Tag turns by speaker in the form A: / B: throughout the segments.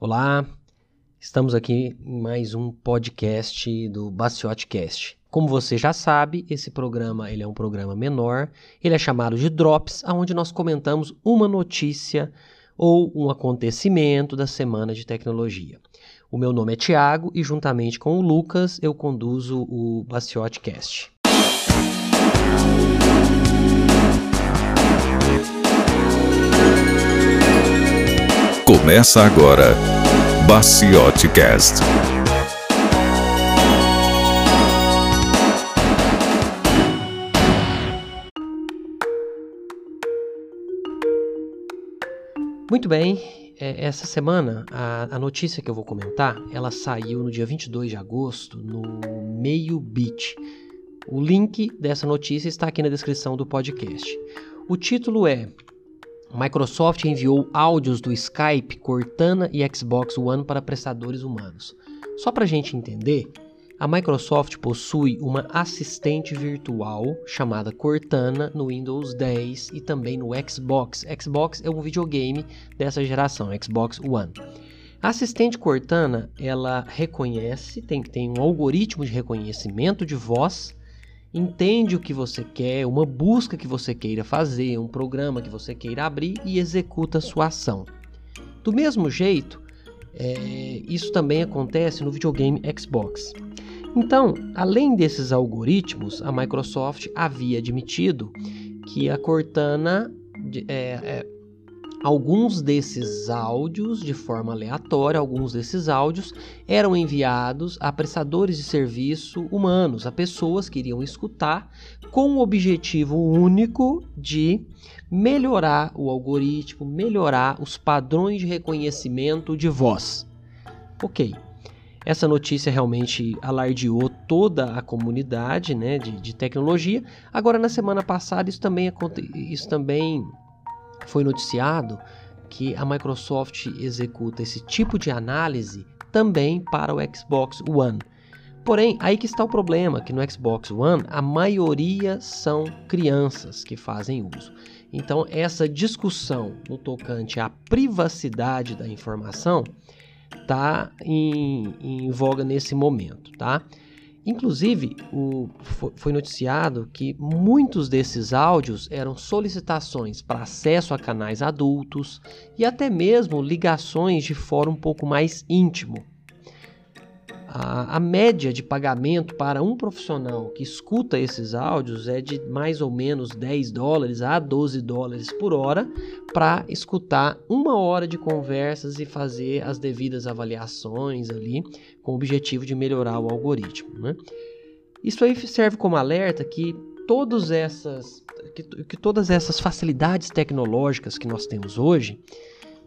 A: Olá, estamos aqui em mais um podcast do Baciotcast. Como você já sabe, esse programa ele é um programa menor, ele é chamado de Drops, onde nós comentamos uma notícia ou um acontecimento da semana de tecnologia. O meu nome é Tiago e juntamente com o Lucas eu conduzo o Baciotcast.
B: Começa agora Baciote Cast.
A: Muito bem, é, essa semana a, a, notícia que eu vou comentar, ela saiu no dia 22 de agosto no Meio Beat. O link dessa notícia está aqui na descrição do podcast. O título é Microsoft enviou áudios do Skype, Cortana e Xbox One para prestadores humanos. Só para a gente entender, a Microsoft possui uma assistente virtual chamada Cortana no Windows 10 e também no Xbox. Xbox é um videogame dessa geração, Xbox One. A assistente Cortana, ela reconhece, tem, tem um algoritmo de reconhecimento de voz entende o que você quer, uma busca que você queira fazer, um programa que você queira abrir e executa a sua ação. Do mesmo jeito, é, isso também acontece no videogame Xbox. Então, além desses algoritmos, a Microsoft havia admitido que a Cortana é, é, Alguns desses áudios, de forma aleatória, alguns desses áudios eram enviados a prestadores de serviço humanos, a pessoas que iriam escutar, com o objetivo único de melhorar o algoritmo, melhorar os padrões de reconhecimento de voz. Ok. Essa notícia realmente alardeou toda a comunidade né, de, de tecnologia. Agora, na semana passada, isso também, isso também foi noticiado que a Microsoft executa esse tipo de análise também para o Xbox One. Porém, aí que está o problema, que no Xbox One a maioria são crianças que fazem uso. Então, essa discussão no tocante à privacidade da informação está em, em voga nesse momento, tá? Inclusive, o, foi noticiado que muitos desses áudios eram solicitações para acesso a canais adultos e até mesmo ligações de fórum um pouco mais íntimo. A, a, média de pagamento para um profissional que escuta esses áudios é de mais ou menos 10 dólares a 12 dólares por hora para escutar uma hora de conversas e fazer as devidas avaliações ali, com o objetivo de melhorar o algoritmo. Né? Isso aí serve como alerta que todas essas que, que todas essas facilidades tecnológicas que nós temos hoje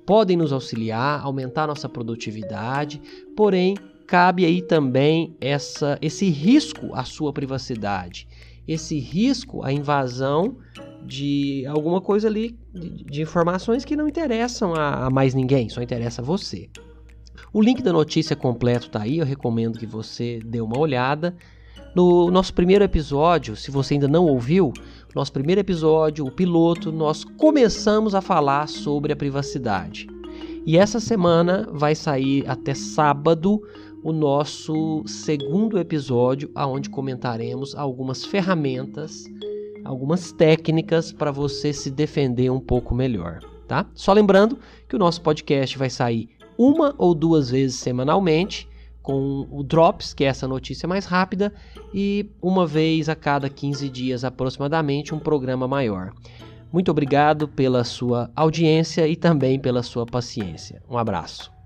A: podem nos auxiliar, aumentar nossa produtividade, porém cabe aí também essa, esse risco à sua privacidade, esse risco à invasão de alguma coisa ali, de, de informações que não interessam a, a, mais ninguém, só interessa a você. O link da notícia completo está aí, eu recomendo que você dê uma olhada. No nosso primeiro episódio, se você ainda não ouviu, nosso primeiro episódio, o piloto, nós começamos a falar sobre a privacidade. E essa semana vai sair até sábado o nosso segundo episódio, aonde comentaremos algumas ferramentas, algumas técnicas para você se defender um pouco melhor, tá? Só lembrando que o nosso podcast vai sair uma ou duas vezes semanalmente com o Drops, que é essa notícia mais rápida, e uma vez a cada 15 dias aproximadamente um programa maior. Muito obrigado pela sua audiência e também pela sua paciência. Um abraço.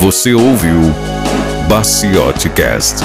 B: Você ouviu Baciote Cast.